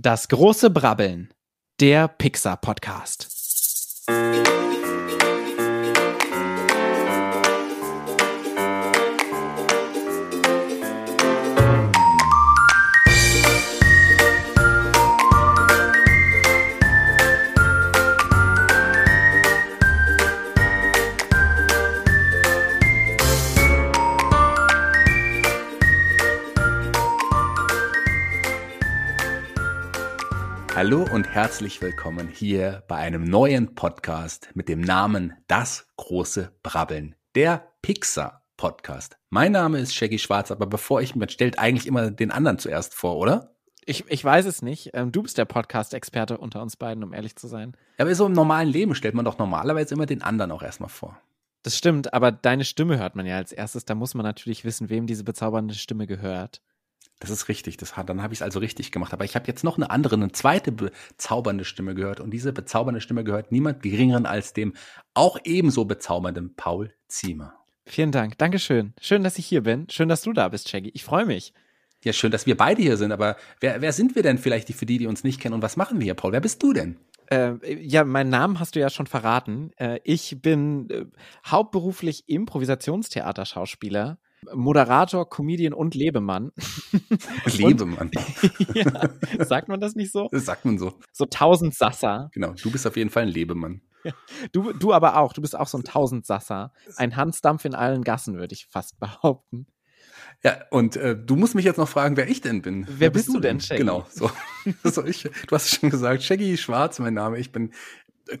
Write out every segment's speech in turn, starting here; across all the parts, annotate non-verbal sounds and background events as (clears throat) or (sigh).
Das große Brabbeln, der Pixar-Podcast. Hallo und herzlich willkommen hier bei einem neuen Podcast mit dem Namen Das große Brabbeln, der Pixar Podcast. Mein Name ist Shaggy Schwarz, aber bevor ich mir stellt eigentlich immer den anderen zuerst vor, oder? Ich, ich weiß es nicht. Ähm, du bist der Podcast-Experte unter uns beiden, um ehrlich zu sein. Ja, aber so im normalen Leben stellt man doch normalerweise immer den anderen auch erstmal vor. Das stimmt, aber deine Stimme hört man ja als erstes. Da muss man natürlich wissen, wem diese bezaubernde Stimme gehört. Das ist richtig. Das hat, dann habe ich es also richtig gemacht. Aber ich habe jetzt noch eine andere, eine zweite bezaubernde Stimme gehört. Und diese bezaubernde Stimme gehört niemand geringeren als dem auch ebenso bezaubernden Paul Ziemer. Vielen Dank. Dankeschön. Schön, dass ich hier bin. Schön, dass du da bist, Shaggy. Ich freue mich. Ja, schön, dass wir beide hier sind. Aber wer, wer sind wir denn vielleicht für die, die uns nicht kennen? Und was machen wir hier, Paul? Wer bist du denn? Äh, ja, meinen Namen hast du ja schon verraten. Äh, ich bin äh, hauptberuflich Improvisationstheaterschauspieler Moderator, Comedian und Lebemann. (laughs) Lebemann. (laughs) ja, sagt man das nicht so? Das sagt man so. So tausend Sasser. Genau, du bist auf jeden Fall ein Lebemann. Du, du aber auch, du bist auch so ein Tausendsasser. Ein Hansdampf in allen Gassen, würde ich fast behaupten. Ja, und äh, du musst mich jetzt noch fragen, wer ich denn bin. Wer, wer bist, bist, du denn, Shaggy? Genau, so. (laughs) so ich, du hast schon gesagt, Shaggy Schwarz, mein Name. Ich bin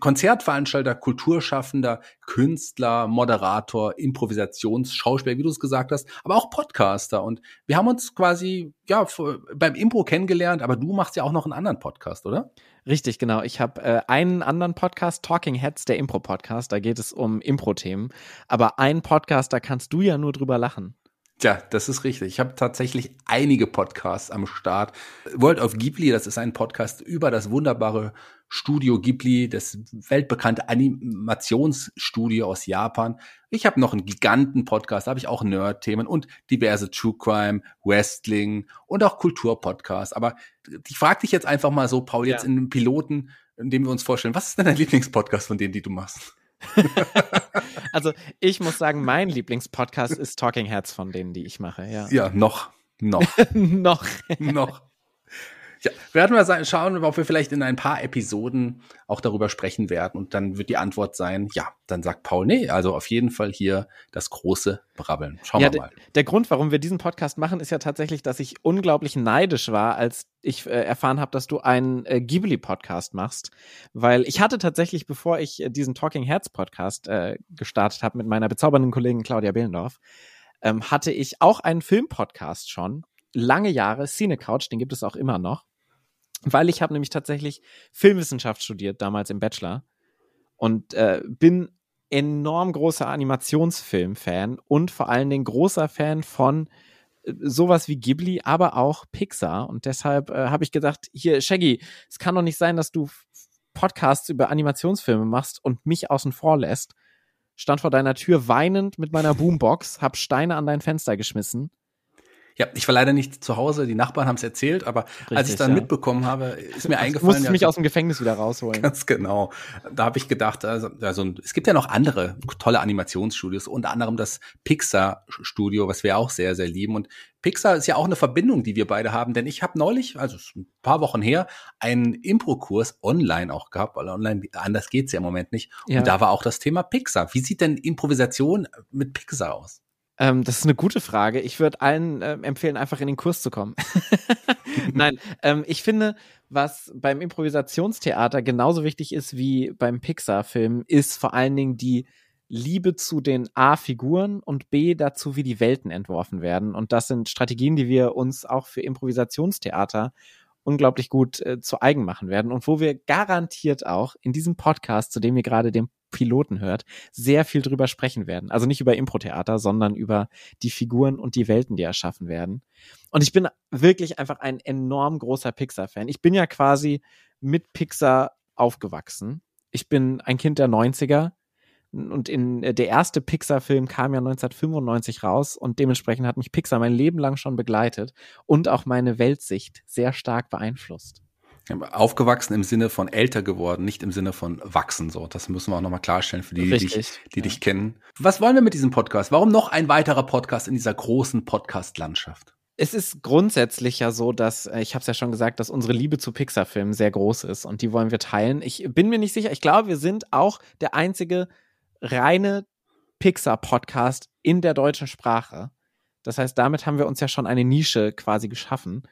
Konzertveranstalter, Kulturschaffender, Künstler, Moderator, Improvisationsschauspieler, wie du es gesagt hast, aber auch Podcaster. Und wir haben uns quasi ja beim Impro kennengelernt, aber du machst ja auch noch einen anderen Podcast, oder? Richtig, genau. Ich habe äh, einen anderen Podcast, Talking Heads, der Impro-Podcast. Da geht es um Impro-Themen. Aber einen Podcast, da kannst du ja nur drüber lachen. Tja, das ist richtig. Ich habe tatsächlich einige Podcasts am Start. World of Ghibli, das ist ein Podcast über das wunderbare Studio Ghibli, das weltbekannte Animationsstudio aus Japan. Ich habe noch einen Giganten-Podcast, da habe ich auch Nerd-Themen und diverse True Crime, Wrestling und auch Kultur-Podcasts. Aber ich frage dich jetzt einfach mal so, Paul, jetzt ja. in einem Piloten, in dem wir uns vorstellen, was ist denn dein Lieblingspodcast von denen, die du machst? (laughs) also ich muss sagen, mein Lieblingspodcast ist Talking Heads von denen, die ich mache. Ja, ja noch. Noch. (laughs) noch. noch. Ja, werden wir schauen, ob wir vielleicht in ein paar Episoden auch darüber sprechen werden. Und dann wird die Antwort sein, ja, dann sagt Paul, nee, also auf jeden Fall hier das große Brabbeln. Schauen ja, wir mal. Der Grund, warum wir diesen Podcast machen, ist ja tatsächlich, dass ich unglaublich neidisch war, als ich äh, erfahren habe, dass du einen äh, Ghibli-Podcast machst. Weil ich hatte tatsächlich, bevor ich äh, diesen Talking Heads Podcast äh, gestartet habe mit meiner bezaubernden Kollegin Claudia Behlendorf, ähm, hatte ich auch einen Film-Podcast schon lange Jahre, Cine Couch, den gibt es auch immer noch. Weil ich habe nämlich tatsächlich Filmwissenschaft studiert, damals im Bachelor. Und äh, bin enorm großer Animationsfilm-Fan und vor allen Dingen großer Fan von äh, sowas wie Ghibli, aber auch Pixar. Und deshalb äh, habe ich gedacht, hier, Shaggy, es kann doch nicht sein, dass du Podcasts über Animationsfilme machst und mich außen vor lässt. Stand vor deiner Tür weinend mit meiner Boombox, hab Steine an dein Fenster geschmissen ja, ich war leider nicht zu Hause, die Nachbarn haben es erzählt, aber Richtig, als ich dann ja. mitbekommen habe, ist mir eingefallen. Du musst ja, mich aus dem Gefängnis wieder rausholen. Ganz genau. Da habe ich gedacht, also, also es gibt ja noch andere tolle Animationsstudios, unter anderem das Pixar-Studio, was wir auch sehr, sehr lieben. Und Pixar ist ja auch eine Verbindung, die wir beide haben, denn ich habe neulich, also ein paar Wochen her, einen Impro-Kurs online auch gehabt, weil online anders geht's ja im Moment nicht. Ja. Und da war auch das Thema Pixar. Wie sieht denn Improvisation mit Pixar aus? Ähm, das ist eine gute Frage. Ich würde allen äh, empfehlen, einfach in den Kurs zu kommen. (laughs) Nein, ähm, ich finde, was beim Improvisationstheater genauso wichtig ist wie beim Pixar-Film, ist vor allen Dingen die Liebe zu den A-Figuren und B dazu, wie die Welten entworfen werden. Und das sind Strategien, die wir uns auch für Improvisationstheater unglaublich gut äh, zu eigen machen werden und wo wir garantiert auch in diesem Podcast, zu dem ihr gerade den Piloten hört, sehr viel drüber sprechen werden. Also nicht über Impro-Theater, sondern über die Figuren und die Welten, die erschaffen werden. Und ich bin wirklich einfach ein enorm großer Pixar-Fan. Ich bin ja quasi mit Pixar aufgewachsen. Ich bin ein Kind der 90er und in äh, der erste Pixar-Film kam ja 1995 raus und dementsprechend hat mich Pixar mein Leben lang schon begleitet und auch meine Weltsicht sehr stark beeinflusst. Aufgewachsen im Sinne von älter geworden, nicht im Sinne von wachsen. So, das müssen wir auch nochmal klarstellen für die, die, dich, die ja. dich kennen. Was wollen wir mit diesem Podcast? Warum noch ein weiterer Podcast in dieser großen Podcast-Landschaft? Es ist grundsätzlich ja so, dass, äh, ich habe es ja schon gesagt, dass unsere Liebe zu Pixar-Filmen sehr groß ist und die wollen wir teilen. Ich bin mir nicht sicher, ich glaube, wir sind auch der einzige reine Pixar-Podcast in der deutschen Sprache. Das heißt, damit haben wir uns ja schon eine Nische quasi geschaffen.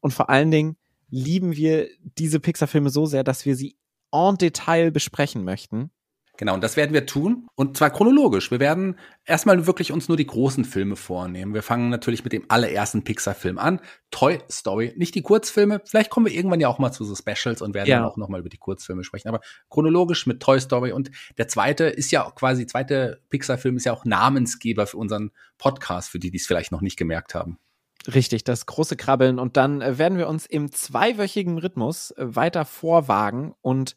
Und vor allen Dingen lieben wir diese Pixar-Filme so sehr, dass wir sie en Detail besprechen möchten. Genau, und das werden wir tun. Und zwar chronologisch. Wir werden erstmal wirklich uns nur die großen Filme vornehmen. Wir fangen natürlich mit dem allerersten Pixar-Film an. Toy Story. Nicht die Kurzfilme. Vielleicht kommen wir irgendwann ja auch mal zu so Specials und werden ja. dann auch nochmal über die Kurzfilme sprechen. Aber chronologisch mit Toy Story. Und der zweite ist ja quasi, zweite Pixar-Film ist ja auch Namensgeber für unseren Podcast, für die, die es vielleicht noch nicht gemerkt haben. Richtig, das große Krabbeln. Und dann äh, werden wir uns im zweiwöchigen Rhythmus äh, weiter vorwagen und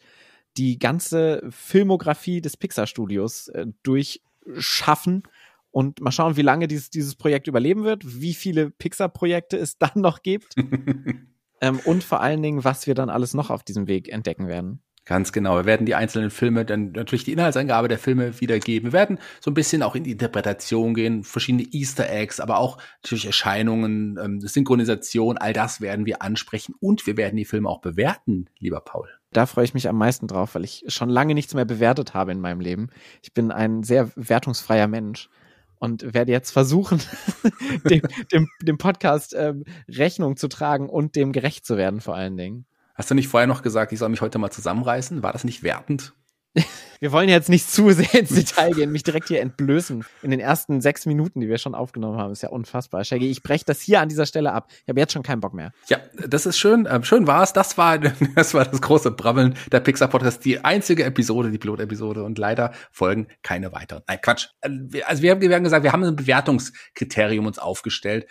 die ganze Filmografie des Pixar-Studios äh, durchschaffen und mal schauen, wie lange dieses, dieses Projekt überleben wird, wie viele Pixar-Projekte es (laughs) dann noch gibt (laughs) ähm, und vor allen Dingen, was wir dann alles noch auf diesem Weg entdecken werden. Ganz genau. Wir werden die einzelnen Filme, dann natürlich die Inhaltsangabe der Filme wiedergeben. Wir werden so ein bisschen auch in die Interpretation gehen, verschiedene Easter Eggs, aber auch natürlich Erscheinungen, ähm, Synchronisation, all das werden wir ansprechen und wir werden die Filme auch bewerten, lieber Paul. Da freue ich mich am meisten drauf, weil ich schon lange nichts mehr bewertet habe in meinem Leben. Ich bin ein sehr wertungsfreier Mensch und werde jetzt versuchen, (laughs) dem, dem, dem Podcast ähm, Rechnung zu tragen und dem gerecht zu werden vor allen Dingen. Hast du nicht vorher noch gesagt, ich soll mich heute mal zusammenreißen? War das nicht wertend? (laughs) Wir wollen jetzt nicht zu sehr ins Detail gehen, mich direkt hier entblößen. In den ersten sechs Minuten, die wir schon aufgenommen haben, ist ja unfassbar. Shaggy, ich breche das hier an dieser Stelle ab. Ich habe jetzt schon keinen Bock mehr. Ja, das ist schön. Ähm, schön war es. Das war, (laughs) das war das große Brabbeln der Pixar Podcast. Die einzige Episode, die Pilotepisode. Und leider folgen keine weiteren. Nein, Quatsch. Äh, also wir haben, wir haben gesagt, wir haben ein Bewertungskriterium uns aufgestellt.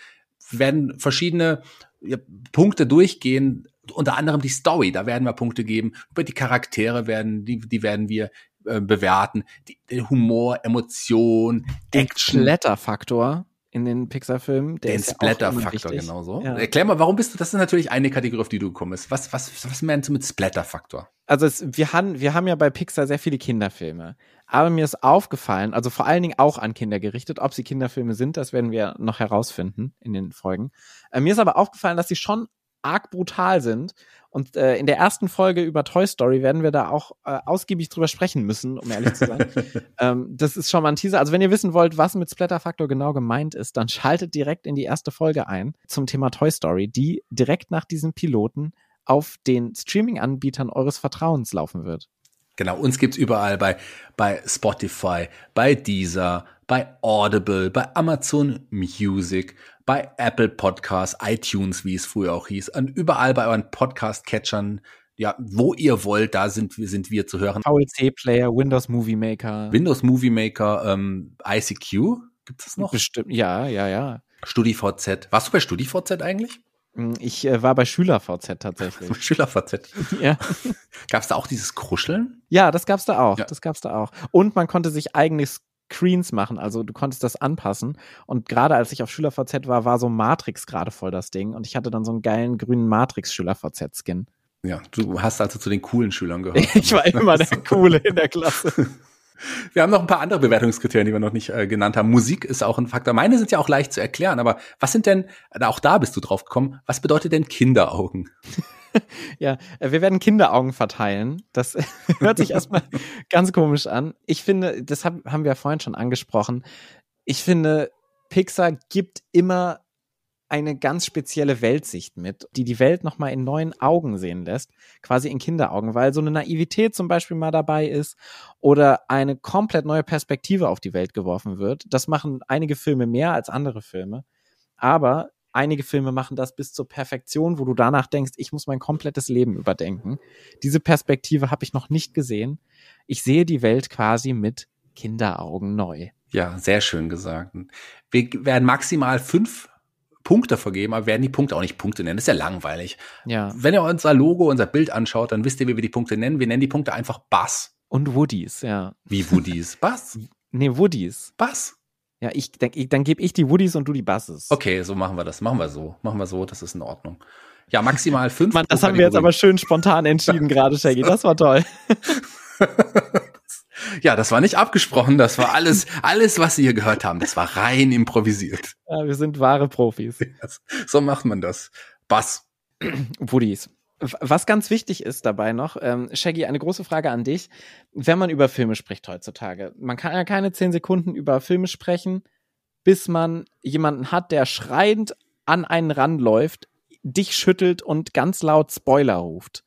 Wir werden verschiedene ja, Punkte durchgehen, unter anderem die Story, da werden wir Punkte geben. Über die Charaktere werden, die, die werden wir äh, bewerten. Die, der Humor, Emotion, den Splatter-Faktor in den Pixar-Filmen. Den Splatter-Faktor, genau so. Ja. Erklär mal, warum bist du, das ist natürlich eine Kategorie, auf die du kommst. Was, was, was meinst du mit Splatter-Faktor? Also es, wir, haben, wir haben ja bei Pixar sehr viele Kinderfilme. Aber mir ist aufgefallen, also vor allen Dingen auch an Kinder gerichtet, ob sie Kinderfilme sind, das werden wir noch herausfinden in den Folgen. Äh, mir ist aber aufgefallen, dass sie schon arg brutal sind. Und äh, in der ersten Folge über Toy Story werden wir da auch äh, ausgiebig drüber sprechen müssen, um ehrlich zu sein. (laughs) ähm, das ist schon mal ein Teaser. Also wenn ihr wissen wollt, was mit Splatter Factor genau gemeint ist, dann schaltet direkt in die erste Folge ein zum Thema Toy Story, die direkt nach diesem Piloten auf den Streaming-Anbietern eures Vertrauens laufen wird. Genau, uns gibt's überall bei, bei Spotify, bei Deezer, bei Audible, bei Amazon Music, bei Apple Podcasts, iTunes, wie es früher auch hieß, und überall bei euren Podcast-Catchern, ja, wo ihr wollt, da sind wir, sind wir zu hören. VLC-Player, Windows Movie Maker. Windows Movie Maker, ähm, ICQ, gibt es noch? Bestimmt, ja, ja, ja. StudiVZ. Warst du bei StudiVZ eigentlich? Hm, ich äh, war bei SchülerVZ tatsächlich. (laughs) SchülerVZ. (laughs) ja. (laughs) Gab's da auch dieses Kruscheln? Ja, das gab's da auch. Ja. Das gab's da auch. Und man konnte sich eigene Screens machen, also du konntest das anpassen. Und gerade als ich auf SchülerVZ war, war so Matrix gerade voll das Ding. Und ich hatte dann so einen geilen grünen Matrix-SchülerVZ-Skin. Ja, du hast also zu den coolen Schülern gehört. ich war immer der Coole in der Klasse. Wir haben noch ein paar andere Bewertungskriterien, die wir noch nicht äh, genannt haben. Musik ist auch ein Faktor. Meine sind ja auch leicht zu erklären, aber was sind denn, auch da bist du drauf gekommen, was bedeutet denn Kinderaugen? (laughs) ja, äh, wir werden Kinderaugen verteilen. Das (laughs) hört sich erstmal ganz komisch an. Ich finde, das haben wir ja vorhin schon angesprochen. Ich finde, Pixar gibt immer eine ganz spezielle Weltsicht mit, die die Welt nochmal in neuen Augen sehen lässt, quasi in Kinderaugen, weil so eine Naivität zum Beispiel mal dabei ist oder eine komplett neue Perspektive auf die Welt geworfen wird. Das machen einige Filme mehr als andere Filme, aber einige Filme machen das bis zur Perfektion, wo du danach denkst, ich muss mein komplettes Leben überdenken. Diese Perspektive habe ich noch nicht gesehen. Ich sehe die Welt quasi mit Kinderaugen neu. Ja, sehr schön gesagt. Wir werden maximal fünf Punkte vergeben, aber werden die Punkte auch nicht Punkte nennen. Das ist ja langweilig. Ja. Wenn ihr unser Logo, unser Bild anschaut, dann wisst ihr, wie wir die Punkte nennen. Wir nennen die Punkte einfach Bass. Und Woodies, ja. Wie Woodies? Bass? (laughs) Nee, Woodies. Bass? Ja, ich, ich dann gebe ich die Woodies und du die Basses. Okay, so machen wir das. Machen wir so. Machen wir so, das ist in Ordnung. Ja, maximal (laughs) fünf. Mann, das haben wir jetzt aber schön spontan entschieden (laughs) gerade, Shaggy. Das war toll. Ja, das war nicht abgesprochen. Das war alles, (laughs) alles, was Sie hier gehört haben. Das war rein improvisiert. Ja, wir sind wahre Profis. (laughs) so macht man das. Bass. (clears throat) Woodies. Was ganz wichtig ist dabei noch, ähm, Shaggy, eine große Frage an dich. Wenn man über Filme spricht heutzutage, man kann ja keine zehn Sekunden über Filme sprechen, bis man jemanden hat, der schreiend an einen ranläuft, dich schüttelt und ganz laut Spoiler ruft.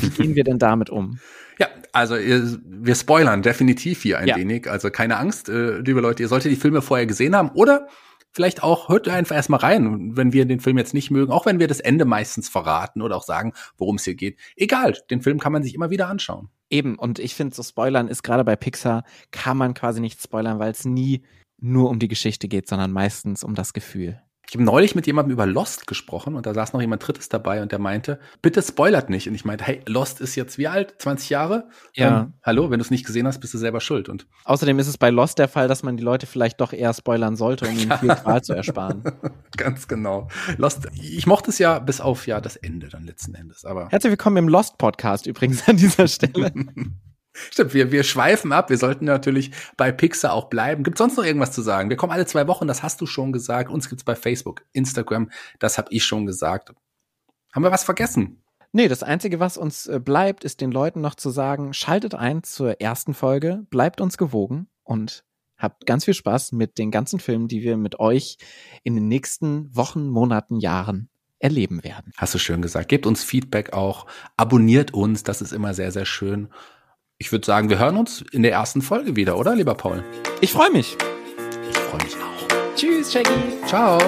Wie gehen wir denn damit um? Ja, also wir spoilern definitiv hier ein ja. wenig. Also keine Angst, äh, liebe Leute, ihr solltet die Filme vorher gesehen haben oder vielleicht auch hört einfach erstmal rein, wenn wir den Film jetzt nicht mögen, auch wenn wir das Ende meistens verraten oder auch sagen, worum es hier geht. Egal, den Film kann man sich immer wieder anschauen. Eben, und ich finde, so Spoilern ist gerade bei Pixar, kann man quasi nicht spoilern, weil es nie nur um die Geschichte geht, sondern meistens um das Gefühl. Ich habe neulich mit jemandem über Lost gesprochen und da saß noch jemand Drittes dabei und der meinte, bitte spoilert nicht. Und ich meinte, hey, Lost ist jetzt wie alt? 20 Jahre? Ja. Ähm, hallo, wenn du es nicht gesehen hast, bist du selber schuld. Und Außerdem ist es bei Lost der Fall, dass man die Leute vielleicht doch eher spoilern sollte, um ihnen (laughs) viel Qual zu ersparen. (laughs) Ganz genau. Lost, ich mochte es ja bis auf ja das Ende dann letzten Endes. Aber Herzlich willkommen im Lost Podcast übrigens an dieser (laughs) Stelle. Stimmt, wir, wir schweifen ab. Wir sollten natürlich bei Pixar auch bleiben. Gibt sonst noch irgendwas zu sagen? Wir kommen alle zwei Wochen, das hast du schon gesagt. Uns gibt's bei Facebook, Instagram, das habe ich schon gesagt. Haben wir was vergessen? Nee, das Einzige, was uns äh, bleibt, ist den Leuten noch zu sagen, schaltet ein zur ersten Folge, bleibt uns gewogen und habt ganz viel Spaß mit den ganzen Filmen, die wir mit euch in den nächsten Wochen, Monaten, Jahren erleben werden. Hast du schön gesagt. Gebt uns Feedback auch, abonniert uns, das ist immer sehr, sehr schön ich würde sagen, wir hören uns in der ersten Folge wieder, oder, lieber Paul? Ich freue mich. Ich freue mich auch. Tschüss, Shaggy. Ciao.